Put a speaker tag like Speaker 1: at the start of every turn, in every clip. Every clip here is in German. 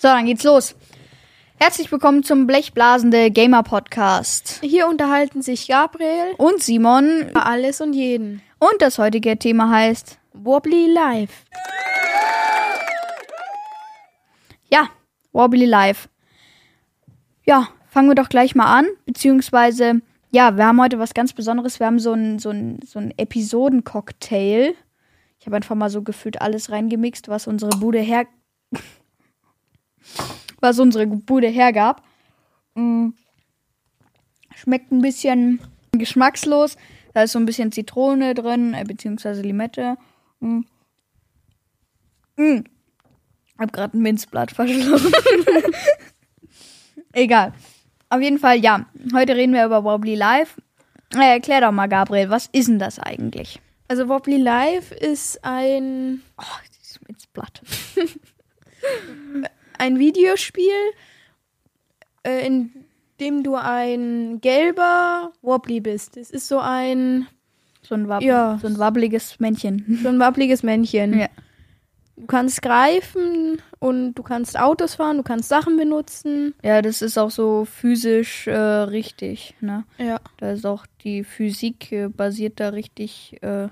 Speaker 1: So, dann geht's los. Herzlich willkommen zum Blechblasende Gamer Podcast.
Speaker 2: Hier unterhalten sich Gabriel
Speaker 1: Und Simon.
Speaker 2: über alles und jeden.
Speaker 1: Und das heutige Thema heißt,
Speaker 2: Wobbly Live.
Speaker 1: ja, Wobbly Live. Ja, fangen wir doch gleich mal an. Beziehungsweise, ja, wir haben heute was ganz Besonderes. Wir haben so ein, so ein, so ein Episodencocktail. Ich habe einfach mal so gefühlt alles reingemixt, was unsere Bude her. was unsere Bude hergab. Mm. Schmeckt ein bisschen geschmackslos. Da ist so ein bisschen Zitrone drin, äh, beziehungsweise Limette. Mm. Mm. Hab gerade ein Minzblatt verschluckt. Egal. Auf jeden Fall, ja. Heute reden wir über Wobbly Live. Äh, erklär doch mal, Gabriel, was ist denn das eigentlich?
Speaker 2: Also Wobbly Live ist ein,
Speaker 1: Oh, dieses Minzblatt.
Speaker 2: ein Videospiel, äh, in dem du ein gelber Wobbly bist. Es ist so ein,
Speaker 1: So ein, Wab
Speaker 2: Ja.
Speaker 1: so ein wabbeliges Männchen.
Speaker 2: so ein wabbliges Männchen.
Speaker 1: Ja.
Speaker 2: Du kannst greifen und du kannst Autos fahren, du kannst Sachen benutzen.
Speaker 1: Ja, das ist auch so physisch äh, richtig, ne?
Speaker 2: Ja.
Speaker 1: Da ist auch die Physik äh, basiert da richtig, äh,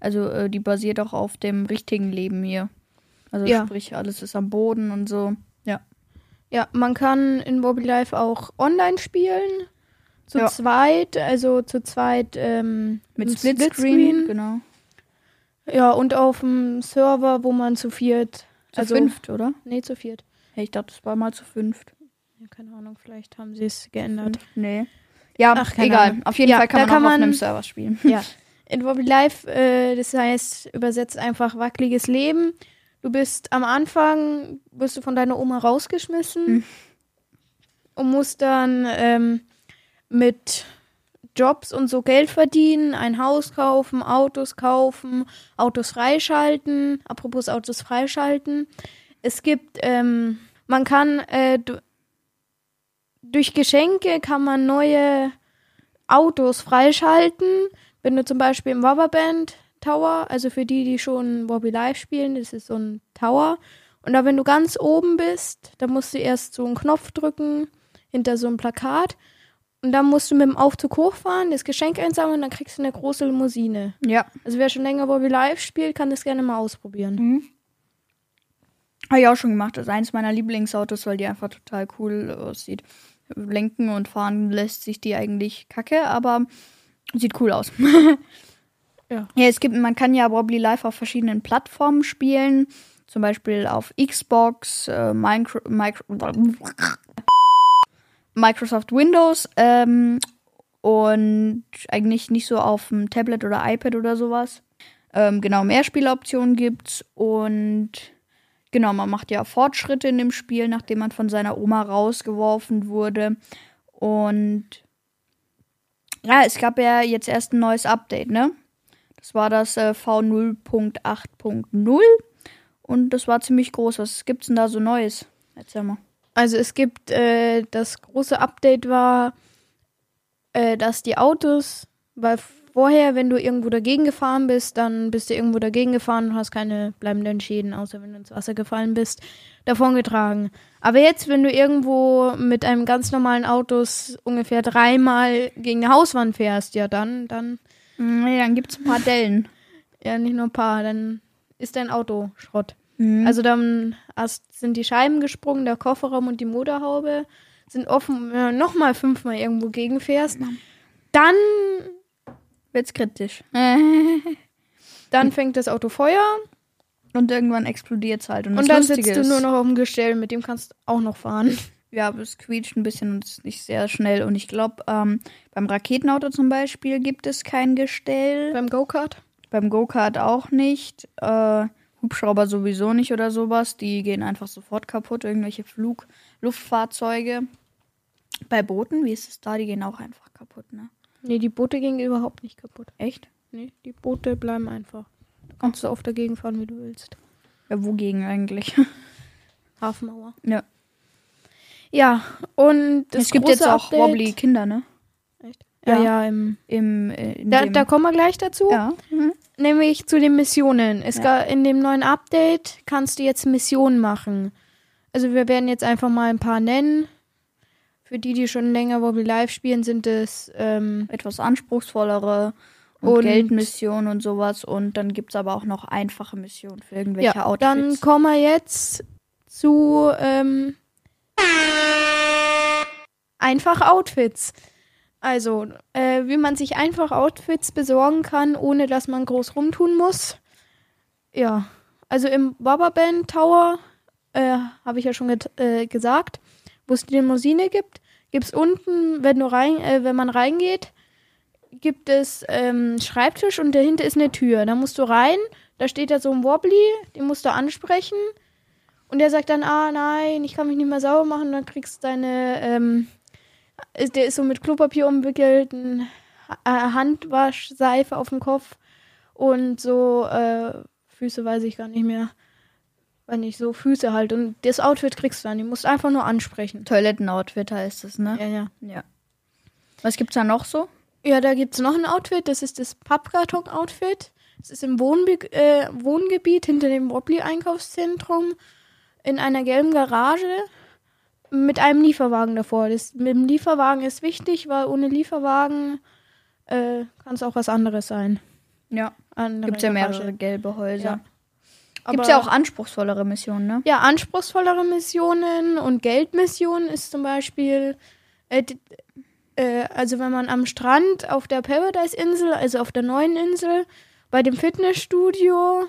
Speaker 1: also äh, die basiert auch auf dem richtigen Leben hier. Also
Speaker 2: Ja.
Speaker 1: sprich, alles ist am Boden und so. Ja.
Speaker 2: Ja, man kann in Wobbly Live auch online spielen. Zu
Speaker 1: Ja.
Speaker 2: zweit, also zu zweit ähm,
Speaker 1: Mit
Speaker 2: im
Speaker 1: Splitscreen, genau.
Speaker 2: Ja, und auf dem Server, wo man zu viert.
Speaker 1: Zu
Speaker 2: also,
Speaker 1: fünft, oder?
Speaker 2: Nee, zu viert.
Speaker 1: Hey, ich dachte, das war mal zu fünft.
Speaker 2: Ja, keine Ahnung, vielleicht haben sie es geändert.
Speaker 1: Nee. Ja,
Speaker 2: Ach,
Speaker 1: egal.
Speaker 2: Ahnung.
Speaker 1: Auf jeden
Speaker 2: Ja,
Speaker 1: Fall kann man
Speaker 2: kann
Speaker 1: auch auf
Speaker 2: man-
Speaker 1: einem Server spielen.
Speaker 2: ja. In Wobbly Live, äh, das heißt, übersetzt einfach wackeliges Leben. Du bist am Anfang, wirst du von deiner Oma rausgeschmissen
Speaker 1: Hm.
Speaker 2: und musst dann ähm, mit Jobs und so Geld verdienen, ein Haus kaufen, Autos kaufen, Autos freischalten. Apropos Autos freischalten. Es gibt, ähm, man kann äh, du, durch Geschenke kann man neue Autos freischalten. Wenn du zum Beispiel im Rubberband Tower, also für die, die schon Wobby Live spielen, das ist so ein Tower. Und da, wenn du ganz oben bist, da musst du erst so einen Knopf drücken hinter so einem Plakat. Und dann musst du mit dem Aufzug hochfahren, das Geschenk einsammeln und dann kriegst du eine große Limousine.
Speaker 1: Ja.
Speaker 2: Also wer schon länger Wobby Live spielt, kann das gerne mal ausprobieren.
Speaker 1: Mhm. Habe ich auch schon gemacht. Das ist eins meiner Lieblingsautos, weil die einfach total cool aussieht. Lenken und fahren lässt sich die eigentlich kacke, aber sieht cool aus.
Speaker 2: Ja.
Speaker 1: Ja, es gibt, man kann ja Wobbly Live auf verschiedenen Plattformen spielen. Zum Beispiel auf Xbox, äh, Minecra Micro Microsoft Windows ähm, und eigentlich nicht so auf dem Tablet oder iPad oder sowas. Ähm, genau, mehr Spieloptionen gibt's und genau, man macht ja Fortschritte in dem Spiel, nachdem man von seiner Oma rausgeworfen wurde. Und ja, es gab ja jetzt erst ein neues Update, ne? Das war das äh, V0.8.0 und das war ziemlich groß. Was gibt's denn da so Neues? Erzähl mal.
Speaker 2: Also es gibt, äh, das große Update war, äh, dass die Autos, weil vorher, wenn du irgendwo dagegen gefahren bist, dann bist du irgendwo dagegen gefahren und hast keine bleibenden Schäden, außer wenn du ins Wasser gefallen bist, davongetragen. Aber jetzt, wenn du irgendwo mit einem ganz normalen Autos ungefähr dreimal gegen eine Hauswand fährst, ja dann, dann,
Speaker 1: Nee, dann gibt's ein paar Dellen.
Speaker 2: ja nicht nur ein paar, dann ist dein Auto Schrott.
Speaker 1: Mhm.
Speaker 2: Also dann sind die Scheiben gesprungen, der Kofferraum und die Motorhaube sind offen, wenn du nochmal fünfmal irgendwo gegenfährst. Dann,
Speaker 1: wird's kritisch.
Speaker 2: dann fängt das Auto Feuer
Speaker 1: Und irgendwann explodiert's halt. Und,
Speaker 2: und dann
Speaker 1: Lustige
Speaker 2: sitzt du nur noch auf dem Gestell, mit dem kannst du auch noch fahren.
Speaker 1: Ja, aber es quietscht ein bisschen und ist nicht sehr schnell. Und ich glaube, ähm, beim Raketenauto zum Beispiel gibt es kein Gestell.
Speaker 2: Beim Go-Kart.
Speaker 1: Beim Go-Kart auch nicht. Äh, Hubschrauber sowieso nicht oder sowas. Die gehen einfach sofort kaputt. Irgendwelche Flug Luftfahrzeuge. Bei Booten, wie ist es da? Die gehen auch einfach kaputt, ne?
Speaker 2: Nee, die Boote gingen überhaupt nicht kaputt.
Speaker 1: Echt?
Speaker 2: Nee, die Boote bleiben einfach. Da kannst du oft dagegen fahren, wie du willst.
Speaker 1: Ja, wogegen eigentlich?
Speaker 2: Hafenmauer.
Speaker 1: ja.
Speaker 2: Ja, und
Speaker 1: es gibt jetzt auch
Speaker 2: Update,
Speaker 1: Wobbly Kinder, ne?
Speaker 2: Echt? Ja,
Speaker 1: Ja.
Speaker 2: ja, im,
Speaker 1: Im, äh,
Speaker 2: da, da kommen wir gleich dazu.
Speaker 1: ja. Mhm.
Speaker 2: Nämlich zu den Missionen. Es
Speaker 1: Ja.
Speaker 2: ga, in dem neuen Update kannst du jetzt Missionen machen. Also wir werden jetzt einfach mal ein paar nennen. Für die, die schon länger Wobbly Live spielen, sind es ähm,
Speaker 1: Etwas anspruchsvollere und,
Speaker 2: Und-
Speaker 1: Geldmissionen und sowas. Und dann gibt es aber auch noch einfache Missionen für irgendwelche
Speaker 2: ja,
Speaker 1: Outfits.
Speaker 2: dann kommen wir jetzt zu ähm, einfach Outfits. Also, äh, wie man sich einfach Outfits besorgen kann, ohne dass man groß rumtun muss. Ja, also im Baba-Band Tower, äh, habe ich ja schon äh, gesagt, wo es die Limousine gibt, gibt es unten, wenn, du rein, äh, wenn man reingeht, gibt es ähm, Schreibtisch und dahinter ist eine Tür. Da musst du rein, da steht da so ein Wobbly, den musst du ansprechen. Und der sagt dann, ah nein, ich kann mich nicht mehr sauber machen. Und dann kriegst du deine, ähm, ist- der ist so mit Klopapier umwickelt, ein äh, Handwaschseife auf dem Kopf und so äh, Füße weiß ich gar nicht mehr. Weil nicht so Füße halt. Und das Outfit kriegst du dann. Die musst du einfach nur ansprechen.
Speaker 1: Toilettenoutfit heißt es, ne?
Speaker 2: Ja, ja.
Speaker 1: Ja. Was gibt's da noch so?
Speaker 2: Ja, da gibt's noch ein Outfit. Das ist das Pappkarton-Outfit. Es ist im Wohnbe äh, Wohngebiet hinter dem Wobbly-Einkaufszentrum in einer gelben Garage mit einem Lieferwagen davor. Das mit dem Lieferwagen ist wichtig, weil ohne Lieferwagen äh, kann es auch was anderes sein.
Speaker 1: Ja.
Speaker 2: Andere
Speaker 1: Gibt's ja mehrere gelbe Häuser.
Speaker 2: Ja.
Speaker 1: Gibt's
Speaker 2: Aber-
Speaker 1: ja auch anspruchsvollere Missionen, ne?
Speaker 2: Ja, anspruchsvollere Missionen und Geldmissionen ist zum Beispiel, äh, äh, also wenn man am Strand auf der Paradise-Insel, also auf der neuen Insel, bei dem Fitnessstudio,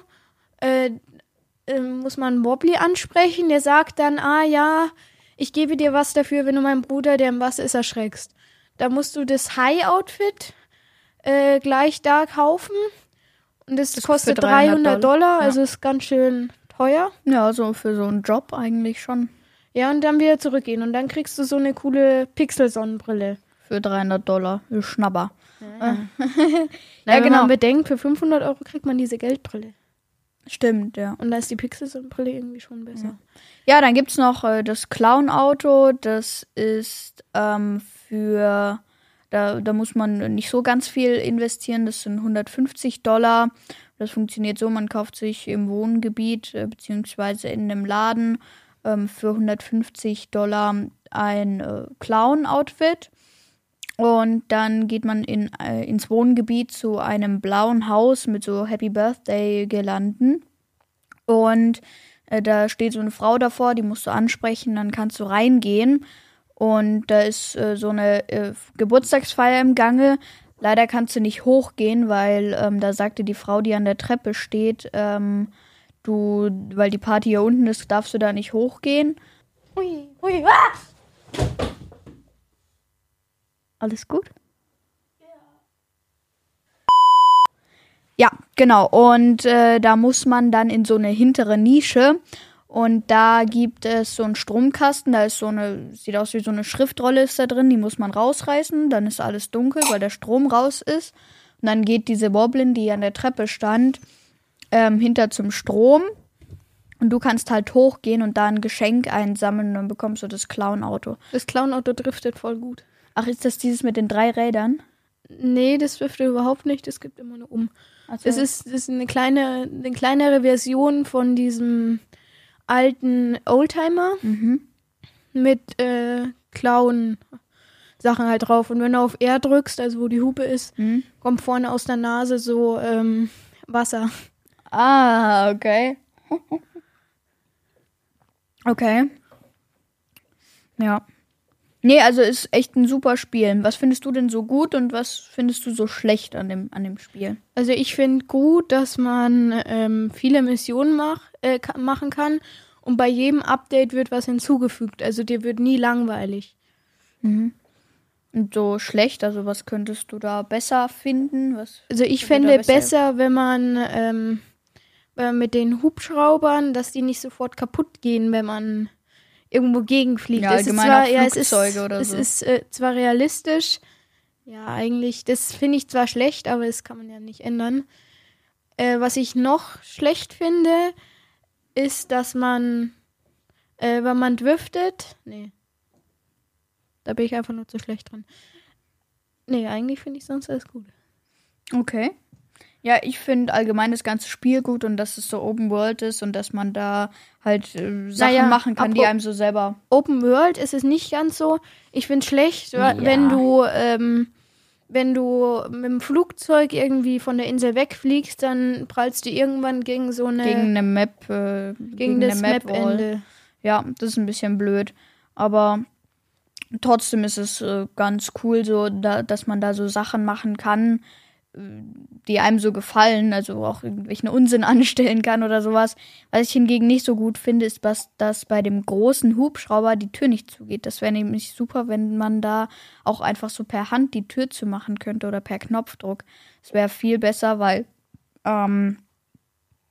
Speaker 2: äh, äh, muss man Wobbly ansprechen. Der sagt dann, ah ja, ich gebe dir was dafür, wenn du meinen Bruder, der im Wasser ist, erschreckst. Da musst du das High-Outfit äh, gleich da kaufen. Und das,
Speaker 1: Das
Speaker 2: kostet
Speaker 1: für 300
Speaker 2: 300 Dollar,
Speaker 1: Dollar, ja.
Speaker 2: also ist ganz schön teuer.
Speaker 1: Ja, so für so einen Job eigentlich schon.
Speaker 2: Ja, und dann wieder zurückgehen. Und dann kriegst du so eine coole Pixel-Sonnenbrille.
Speaker 1: Für 300 Dollar. Für Schnapper.
Speaker 2: Ja,
Speaker 1: Ja,
Speaker 2: wenn
Speaker 1: genau.
Speaker 2: man bedenkt, für 500 Euro kriegt man diese Geldbrille.
Speaker 1: Stimmt, ja.
Speaker 2: Und da ist die Pixel-Sonnenbrille irgendwie schon besser.
Speaker 1: Ja, dann gibt's noch äh, das Clown-Auto. Das ist ähm, für. Da, da muss man nicht so ganz viel investieren. Das sind 150 Dollar. Das funktioniert so: man kauft sich im Wohngebiet äh, beziehungsweise in einem Laden ähm, für 150 Dollar ein äh, Clown-Outfit. Und dann geht man in, äh, ins Wohngebiet zu einem blauen Haus mit so Happy Birthday-Girlanden. Und äh, da steht so eine Frau davor, die musst du ansprechen, dann kannst du reingehen. Und da ist äh, so eine äh, Geburtstagsfeier im Gange. Leider kannst du nicht hochgehen, weil ähm, da sagte die Frau, die an der Treppe steht, ähm, du, weil die Party hier unten ist, darfst du da nicht hochgehen.
Speaker 2: Hui, hui, ah!
Speaker 1: Alles gut? Ja, genau. Und äh, da muss man dann in so eine hintere Nische. Und da gibt es so einen Stromkasten. Da ist so eine, sieht aus wie so eine Schriftrolle ist da drin. Die muss man rausreißen. Dann ist alles dunkel, weil der Strom raus ist. Und dann geht diese Woblin, die an der Treppe stand, ähm, hinter zum Strom. Und du kannst halt hochgehen und da ein Geschenk einsammeln. Und dann bekommst du das Clown-Auto.
Speaker 2: Das Clown-Auto driftet voll gut.
Speaker 1: Ach, ist das dieses mit den drei Rädern?
Speaker 2: Nee, das driftet überhaupt nicht. Das gibt immer nur um.
Speaker 1: Also,
Speaker 2: Das ist, ist eine, kleine, eine kleinere Version von diesem alten Oldtimer
Speaker 1: Mhm.
Speaker 2: mit äh, Clown-Sachen halt drauf. Und wenn du auf R drückst, also wo die Hupe ist,
Speaker 1: Mhm.
Speaker 2: kommt vorne aus der Nase so ähm, Wasser.
Speaker 1: Ah, okay. Okay. Ja. Nee, also ist echt ein super Spiel. Was findest du denn so gut und was findest du so schlecht an dem, an dem Spiel?
Speaker 2: Also ich finde gut, dass man ähm, viele Missionen mach, äh, machen kann und bei jedem Update wird was hinzugefügt. Also dir wird nie langweilig.
Speaker 1: Und so schlecht, also was könntest du da besser finden? Was
Speaker 2: Also ich fände
Speaker 1: besser-
Speaker 2: besser, wenn man ähm, äh, mit den Hubschraubern, dass die nicht sofort kaputt gehen, wenn man irgendwo gegenfliegt.
Speaker 1: Ja,
Speaker 2: Es ist zwar, ja, es ist,
Speaker 1: oder
Speaker 2: es
Speaker 1: so.
Speaker 2: ist äh, zwar realistisch, ja eigentlich, das finde ich zwar schlecht, aber das kann man ja nicht ändern. Äh, was ich noch schlecht finde, ist, dass man, äh, wenn man driftet, nee, da bin ich einfach nur zu schlecht dran. Nee, eigentlich finde ich sonst alles gut.
Speaker 1: Okay. Ja, ich finde allgemein das ganze Spiel gut und dass es so Open World ist und dass man da halt äh, Sachen
Speaker 2: Naja,
Speaker 1: machen kann, die einem so selber.
Speaker 2: Open World ist es nicht ganz so. Ich finde schlecht, wa-
Speaker 1: Ja.
Speaker 2: wenn du ähm, wenn du mit dem Flugzeug irgendwie von der Insel wegfliegst, dann prallst du irgendwann gegen so eine
Speaker 1: Gegen eine Map, äh,
Speaker 2: gegen das
Speaker 1: eine Map-Wall.
Speaker 2: Map-Ende.
Speaker 1: Ja, das ist ein bisschen blöd. Aber trotzdem ist es äh, ganz cool, so, da, dass man da so Sachen machen kann, die einem so gefallen, also auch irgendwelchen Unsinn anstellen kann oder sowas. Was ich hingegen nicht so gut finde, ist, dass, dass bei dem großen Hubschrauber die Tür nicht zugeht. Das wäre nämlich super, wenn man da auch einfach so per Hand die Tür zu machen könnte oder per Knopfdruck. Das wäre viel besser, weil ähm,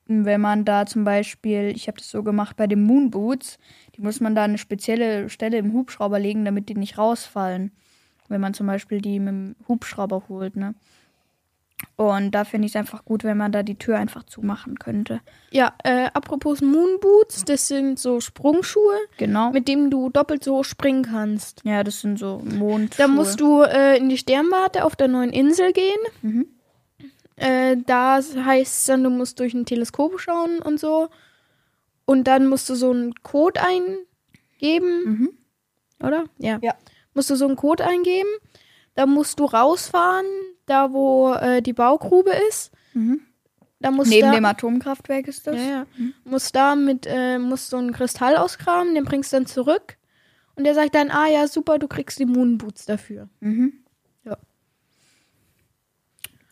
Speaker 1: wenn man da zum Beispiel, ich habe das so gemacht bei den Moonboots, die muss man da eine spezielle Stelle im Hubschrauber legen, damit die nicht rausfallen. Wenn man zum Beispiel die mit dem Hubschrauber holt, ne? Und da finde ich es einfach gut, wenn man da die Tür einfach zumachen könnte.
Speaker 2: Ja, äh, apropos Moonboots, das sind so Sprungschuhe,
Speaker 1: Genau.
Speaker 2: mit denen du doppelt so hoch springen kannst.
Speaker 1: ja, das sind so Mond.
Speaker 2: Da musst du äh, in die Sternwarte auf der neuen Insel gehen.
Speaker 1: Mhm.
Speaker 2: Äh, da heißt es dann, du musst durch ein Teleskop schauen und so. Und dann musst du so einen Code eingeben.
Speaker 1: Mhm.
Speaker 2: Oder? Ja.
Speaker 1: Ja.
Speaker 2: Musst du so einen Code eingeben. Da musst du rausfahren, da wo äh, die Baugrube ist.
Speaker 1: Mhm.
Speaker 2: Da musst
Speaker 1: Neben
Speaker 2: da,
Speaker 1: dem Atomkraftwerk ist das.
Speaker 2: ja, ja. Musst da mit, äh, musst so einen Kristall ausgraben, den bringst du dann zurück. Und der sagt dann, ah ja, super, du kriegst die Moonboots dafür.
Speaker 1: Mhm.
Speaker 2: Ja.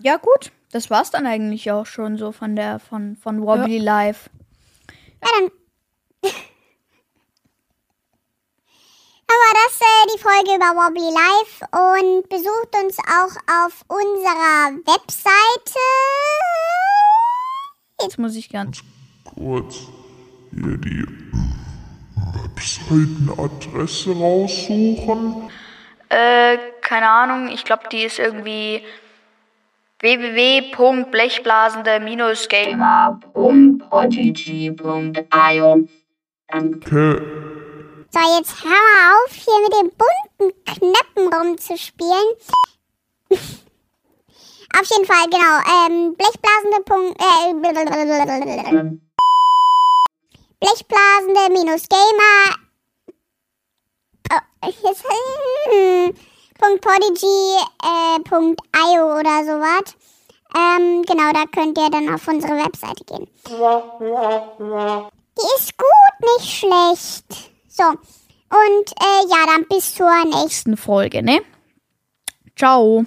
Speaker 1: Ja, gut. Das war's dann eigentlich auch schon so von der, von, von Wobbly Life.
Speaker 3: Ja, dann. Aber das äh, die Folge über Wobbly Life und besucht uns auch auf unserer Webseite.
Speaker 1: Jetzt muss ich ganz.
Speaker 4: kurz hier die Webseitenadresse raussuchen.
Speaker 1: Äh, keine Ahnung. Ich glaube, die ist irgendwie www.blechblasende-gamer.prodigy.io.
Speaker 4: Okay.
Speaker 3: So, jetzt hör mal auf, hier mit den bunten Knöpfen rumzuspielen. auf jeden Fall, genau. Ähm, Blechblasende. Punkt- Äh, Blechblasende-gamer. Oh, jetzt, hm, Punkt Prodigy, äh, oder sowas. Ähm, genau, da könnt ihr dann auf unsere Webseite gehen. Die ist gut, nicht schlecht. So. Und äh, ja, dann bis zur
Speaker 1: nächsten. Folge, ne? Ciao.